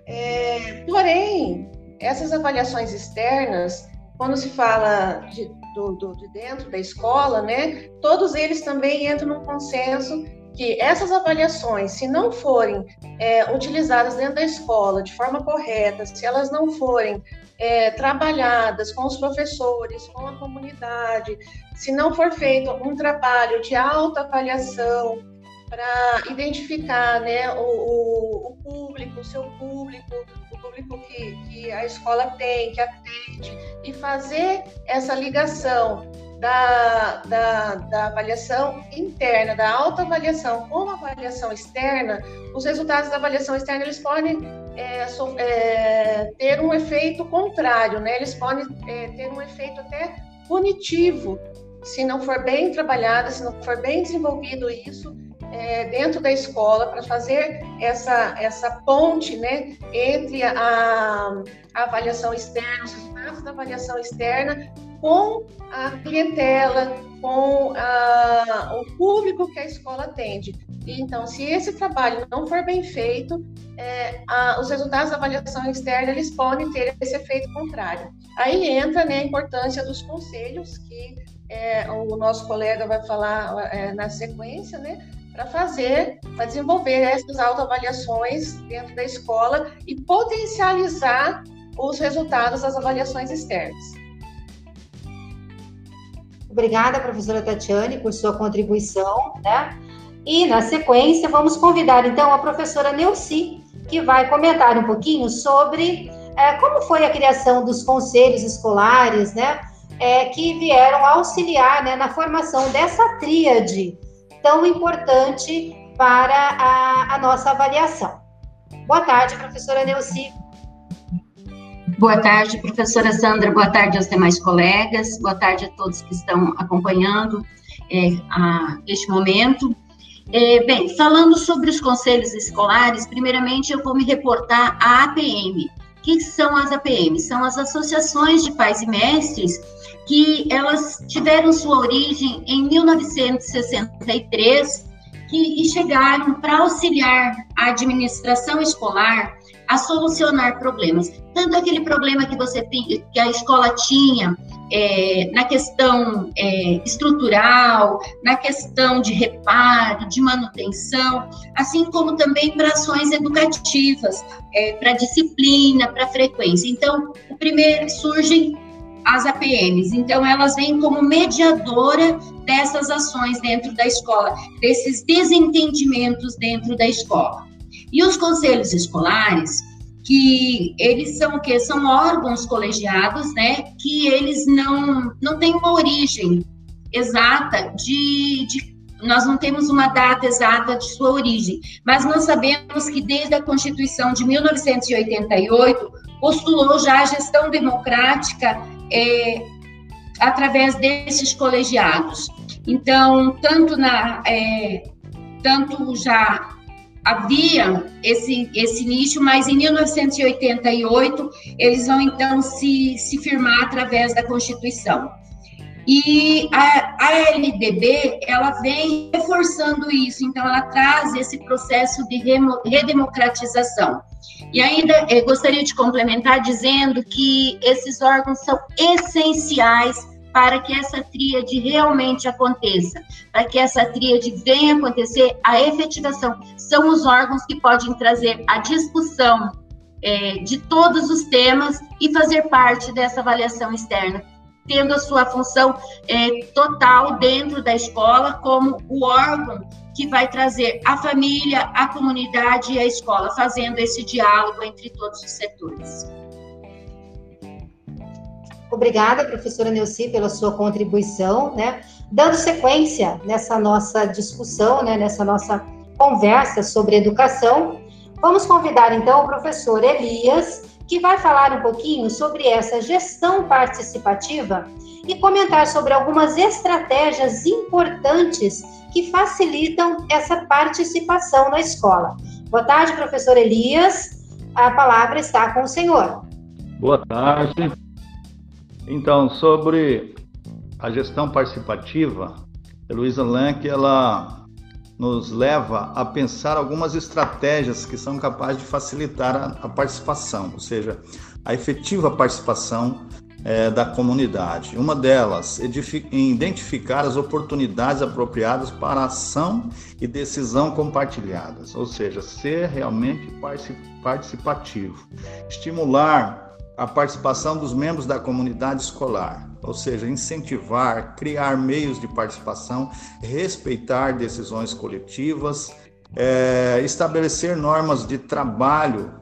É, porém, essas avaliações externas, quando se fala de, do, do, de dentro da escola, né, todos eles também entram num consenso que essas avaliações, se não forem é, utilizadas dentro da escola de forma correta, se elas não forem é, trabalhadas com os professores, com a comunidade, se não for feito um trabalho de alta avaliação para identificar né, o, o, o, público, o seu público, o público que, que a escola tem, que atende, e fazer essa ligação da, da, da, avaliação interna, da autoavaliação com a avaliação externa, os resultados da avaliação externa eles podem é, so, é, ter um efeito contrário, né? Eles podem é, ter um efeito até punitivo se não for bem trabalhada, se não for bem desenvolvido isso é, dentro da escola para fazer essa, essa ponte né, entre a, a avaliação externa, os resultados da avaliação externa com a clientela, com a, o público que a escola atende. Então, se esse trabalho não for bem feito, é, a, os resultados da avaliação externa eles podem ter esse efeito contrário. Aí entra né, a importância dos conselhos, que é, o nosso colega vai falar é, na sequência, né? Para fazer, para desenvolver essas autoavaliações dentro da escola e potencializar os resultados das avaliações externas. Obrigada, professora Tatiane, por sua contribuição, né? E, na sequência, vamos convidar, então, a professora Neuci, que vai comentar um pouquinho sobre é, como foi a criação dos conselhos escolares, né? É, que vieram auxiliar né, na formação dessa tríade tão importante para a, a nossa avaliação. Boa tarde, professora Neuci. Boa tarde, professora Sandra, boa tarde aos demais colegas, boa tarde a todos que estão acompanhando é, a, este momento. É, bem, falando sobre os conselhos escolares, primeiramente eu vou me reportar à APM. O que são as APMs? São as associações de pais e mestres que elas tiveram sua origem em 1963 que, e chegaram para auxiliar a administração escolar a solucionar problemas. Tanto aquele problema que você que a escola tinha é, na questão é, estrutural, na questão de reparo, de manutenção, assim como também para ações educativas, é, para disciplina, para frequência. Então, o primeiro surgem as APMs. Então, elas vêm como mediadora dessas ações dentro da escola, desses desentendimentos dentro da escola. E os conselhos escolares, que eles são o quê? São órgãos colegiados, né? Que eles não, não têm uma origem exata de, de nós não temos uma data exata de sua origem, mas nós sabemos que desde a Constituição de 1988 postulou já a gestão democrática é, através desses colegiados. Então, tanto na é, tanto já havia esse, esse nicho, mas em 1988 eles vão então se, se firmar através da Constituição. E a, a LDB, ela vem reforçando isso, então ela traz esse processo de redemocratização. E ainda eh, gostaria de complementar dizendo que esses órgãos são essenciais para que essa tríade realmente aconteça, para que essa tríade venha acontecer, a efetivação são os órgãos que podem trazer a discussão é, de todos os temas e fazer parte dessa avaliação externa, tendo a sua função é, total dentro da escola como o órgão que vai trazer a família, a comunidade e a escola, fazendo esse diálogo entre todos os setores. Obrigada, professora Neuci, pela sua contribuição, né? Dando sequência nessa nossa discussão, né, nessa nossa conversa sobre educação, vamos convidar então o professor Elias, que vai falar um pouquinho sobre essa gestão participativa e comentar sobre algumas estratégias importantes que facilitam essa participação na escola. Boa tarde, professor Elias. A palavra está com o senhor. Boa tarde. Então, sobre a gestão participativa, Luísa Lank, ela nos leva a pensar algumas estratégias que são capazes de facilitar a, a participação, ou seja, a efetiva participação é, da comunidade. Uma delas, identificar as oportunidades apropriadas para ação e decisão compartilhadas, ou seja, ser realmente participativo. Estimular a participação dos membros da comunidade escolar, ou seja, incentivar, criar meios de participação, respeitar decisões coletivas, é, estabelecer normas de trabalho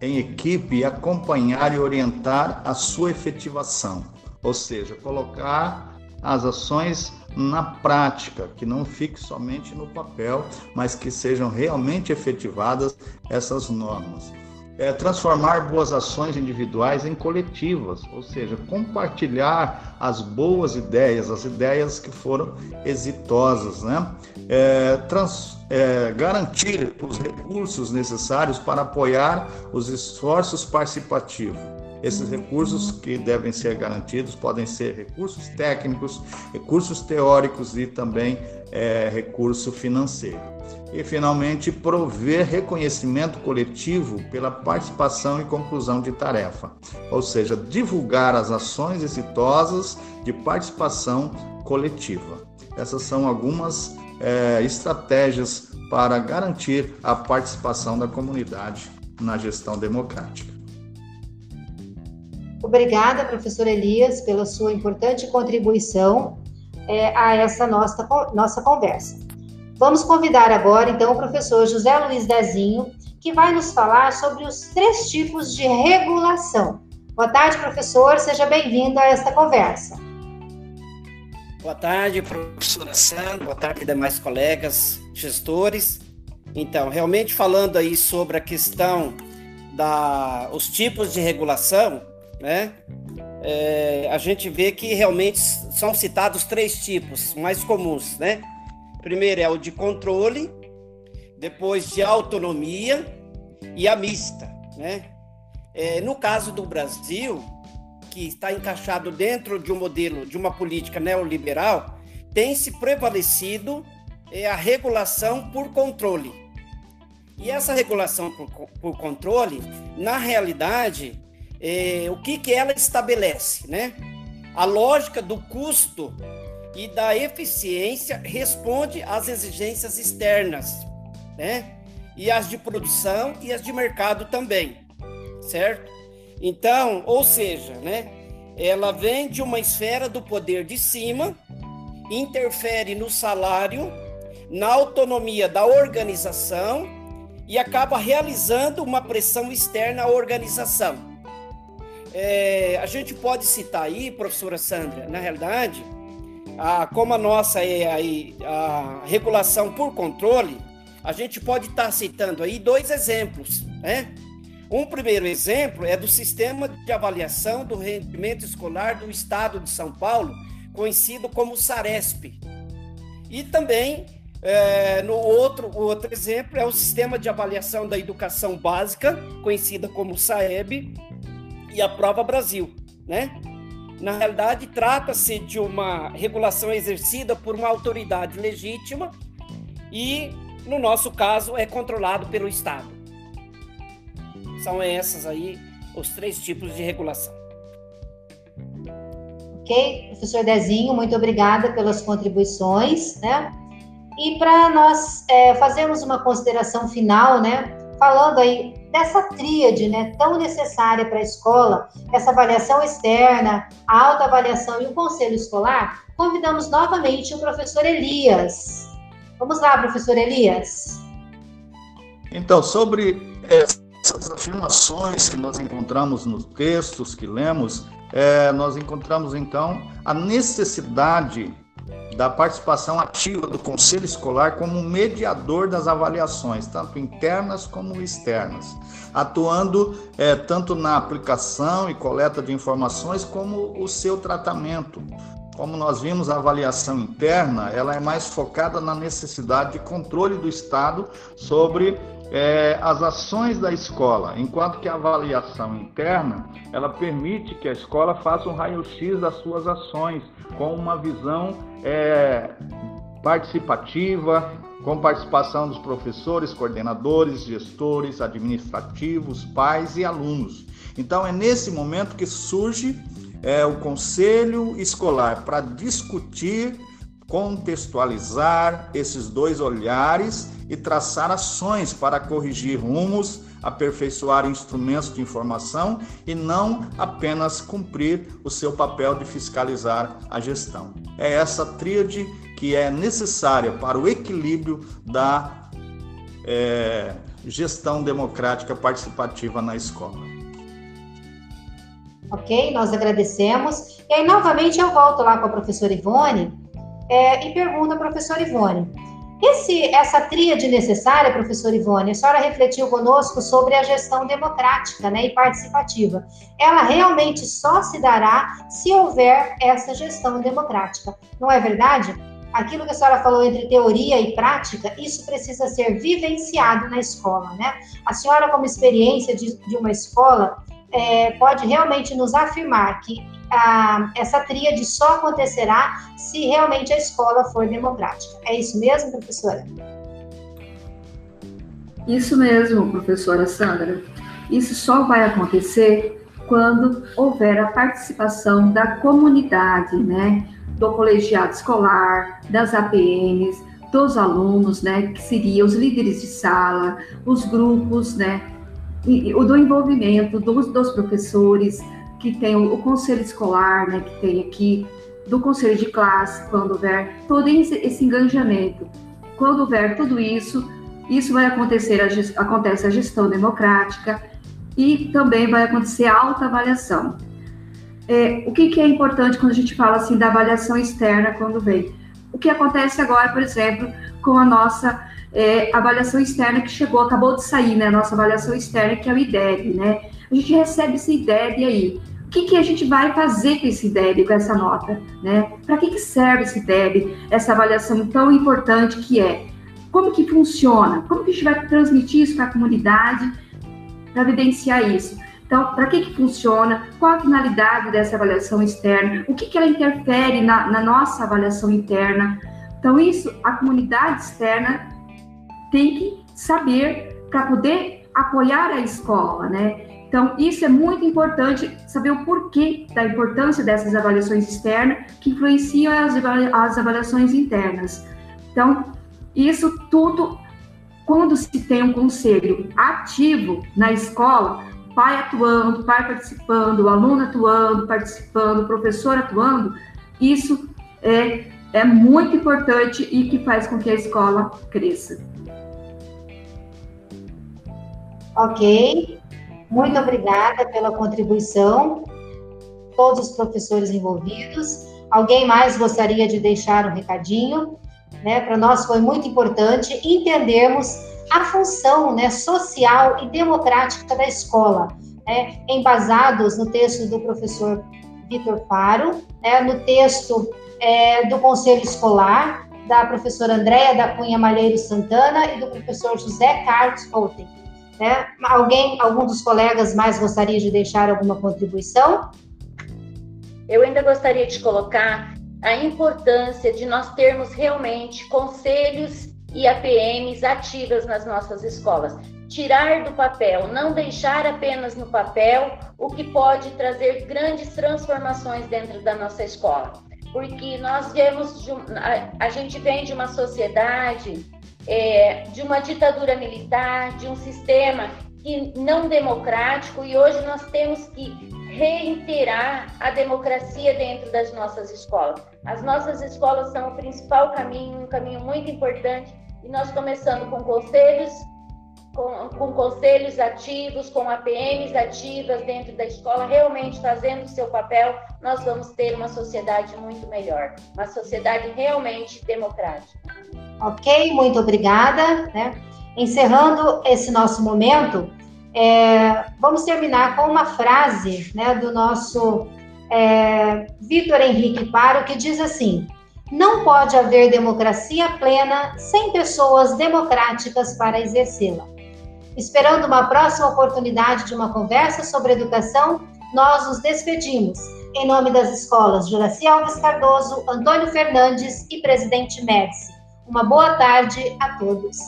em equipe acompanhar e orientar a sua efetivação, ou seja, colocar as ações na prática, que não fique somente no papel, mas que sejam realmente efetivadas essas normas é, transformar boas ações individuais em coletivas, ou seja, compartilhar as boas ideias, as ideias que foram exitosas, né? É, trans, é, garantir os recursos necessários para apoiar os esforços participativos. Esses recursos que devem ser garantidos podem ser recursos técnicos, recursos teóricos e também é, recurso financeiro. E, finalmente, prover reconhecimento coletivo pela participação e conclusão de tarefa, ou seja, divulgar as ações exitosas de participação coletiva. Essas são algumas é, estratégias para garantir a participação da comunidade na gestão democrática. Obrigada, professor Elias, pela sua importante contribuição é, a essa nossa, nossa conversa. Vamos convidar agora, então, o professor José Luiz Dezinho, que vai nos falar sobre os três tipos de regulação. Boa tarde, professor, seja bem-vindo a esta conversa. Boa tarde, professora Sandra, boa tarde, demais colegas, gestores. Então, realmente falando aí sobre a questão da os tipos de regulação, né? É, a gente vê que realmente são citados três tipos mais comuns, né? Primeiro é o de controle, depois de autonomia e a mista, né? É, no caso do Brasil, que está encaixado dentro de um modelo de uma política neoliberal, tem se prevalecido é, a regulação por controle. E essa regulação por, por controle, na realidade, é, o que, que ela estabelece, né? A lógica do custo e da eficiência responde às exigências externas, né? E as de produção e as de mercado também, certo? Então, ou seja, né? Ela vem de uma esfera do poder de cima, interfere no salário, na autonomia da organização e acaba realizando uma pressão externa à organização. É, a gente pode citar aí, professora Sandra, na realidade, a, como a nossa é aí a regulação por controle, a gente pode estar citando aí dois exemplos, né? Um primeiro exemplo é do sistema de avaliação do rendimento escolar do Estado de São Paulo, conhecido como SARESP. E também, é, no outro, outro exemplo é o sistema de avaliação da educação básica, conhecida como SAEB, e a Prova Brasil, né? Na realidade, trata-se de uma regulação exercida por uma autoridade legítima e, no nosso caso, é controlado pelo Estado. São essas aí os três tipos de regulação. Ok, professor Dezinho, muito obrigada pelas contribuições, né? E para nós é, fazermos uma consideração final, né? Falando aí dessa tríade, né, tão necessária para a escola, essa avaliação externa, a autoavaliação e o conselho escolar, convidamos novamente o professor Elias. Vamos lá, professor Elias. Então, sobre essas afirmações que nós encontramos nos textos que lemos, é, nós encontramos então a necessidade da participação ativa do conselho escolar como mediador das avaliações, tanto internas como externas, atuando é, tanto na aplicação e coleta de informações como o seu tratamento. Como nós vimos, a avaliação interna ela é mais focada na necessidade de controle do Estado sobre é, as ações da escola, enquanto que a avaliação interna ela permite que a escola faça um raio-x das suas ações com uma visão é, participativa, com participação dos professores, coordenadores, gestores, administrativos, pais e alunos. Então é nesse momento que surge é, o conselho escolar para discutir contextualizar esses dois olhares e traçar ações para corrigir rumos, aperfeiçoar instrumentos de informação e não apenas cumprir o seu papel de fiscalizar a gestão. É essa tríade que é necessária para o equilíbrio da é, gestão democrática participativa na escola. Ok, nós agradecemos. E aí, novamente, eu volto lá com a professora Ivone é, e pergunta professora Ivone. Esse, essa tríade necessária, professora Ivone, a senhora refletiu conosco sobre a gestão democrática né, e participativa. Ela realmente só se dará se houver essa gestão democrática. Não é verdade? Aquilo que a senhora falou entre teoria e prática, isso precisa ser vivenciado na escola, né? A senhora, como experiência de, de uma escola, é, pode realmente nos afirmar que a, essa tríade só acontecerá se realmente a escola for democrática. É isso mesmo, professora? Isso mesmo, professora Sandra. Isso só vai acontecer quando houver a participação da comunidade, né, do colegiado escolar, das APMs, dos alunos, né, que seriam os líderes de sala, os grupos, né, e, o do envolvimento dos, dos professores, que tem o, conselho escolar, né, que tem aqui, do conselho de classe, quando houver todo esse, esse engajamento. Quando houver tudo isso, isso vai acontecer, a, acontece a gestão democrática e também vai acontecer a autoavaliação. É, o que, que, é importante quando a gente fala assim da avaliação externa quando vem? O que acontece agora, por exemplo, com a nossa é, avaliação externa que chegou, acabou de sair, né? A nossa avaliação externa, que é o IDEB, né? A gente recebe esse IDEB aí. O que, que a gente vai fazer com esse DEB, com essa nota, né? Para que, que serve esse DEB, essa avaliação tão importante que é? Como que funciona? Como que a gente vai transmitir isso para a comunidade para evidenciar isso? Então, para que, que funciona? Qual a finalidade dessa avaliação externa? O que, que ela interfere na, na nossa avaliação interna? Então, isso a comunidade externa tem que saber para poder apoiar a escola, né? Então, isso é muito importante, saber o porquê da importância dessas avaliações externas que influenciam as, avaliações internas. Então, isso tudo, quando se tem um conselho ativo na escola, pai atuando, pai participando, aluno atuando, participando, professor atuando, isso é, é muito importante e que faz com que a escola cresça. Ok, muito obrigada pela contribuição, todos os professores envolvidos. Alguém mais gostaria de deixar um recadinho? Né? Para nós foi muito importante entendermos a função né, social e democrática da escola, né, embasados no texto do professor Vitor Faro, né, no texto é, do Conselho Escolar, da professora Andréia da Cunha Malheiro Santana e do professor José Carlos Holten. Né? Alguém, algum dos colegas mais gostaria de deixar alguma contribuição? Eu ainda gostaria de colocar a importância de nós termos realmente conselhos e APMs ativas nas nossas escolas. Tirar do papel, não deixar apenas no papel o que pode trazer grandes transformações dentro da nossa escola. Porque nós vemos, a, a gente vem de uma sociedade, é, de uma ditadura militar, de um sistema que não democrático, e hoje nós temos que reiterar a democracia dentro das nossas escolas. As nossas escolas são o principal caminho, um caminho muito importante e nós começando com conselhos, com, com conselhos ativos, com APMs ativas dentro da escola, realmente fazendo o seu papel, nós vamos ter uma sociedade muito melhor, uma sociedade realmente democrática. Ok, muito obrigada. Né? Encerrando esse nosso momento, é, vamos terminar com uma frase né, do nosso é, Vitor Henrique Paro, que diz assim: não pode haver democracia plena sem pessoas democráticas para exercê-la. Esperando uma próxima oportunidade de uma conversa sobre educação, nós nos despedimos. Em nome das escolas Juraci Alves Cardoso, Antônio Fernandes e Presidente Médici. Uma boa tarde a todos.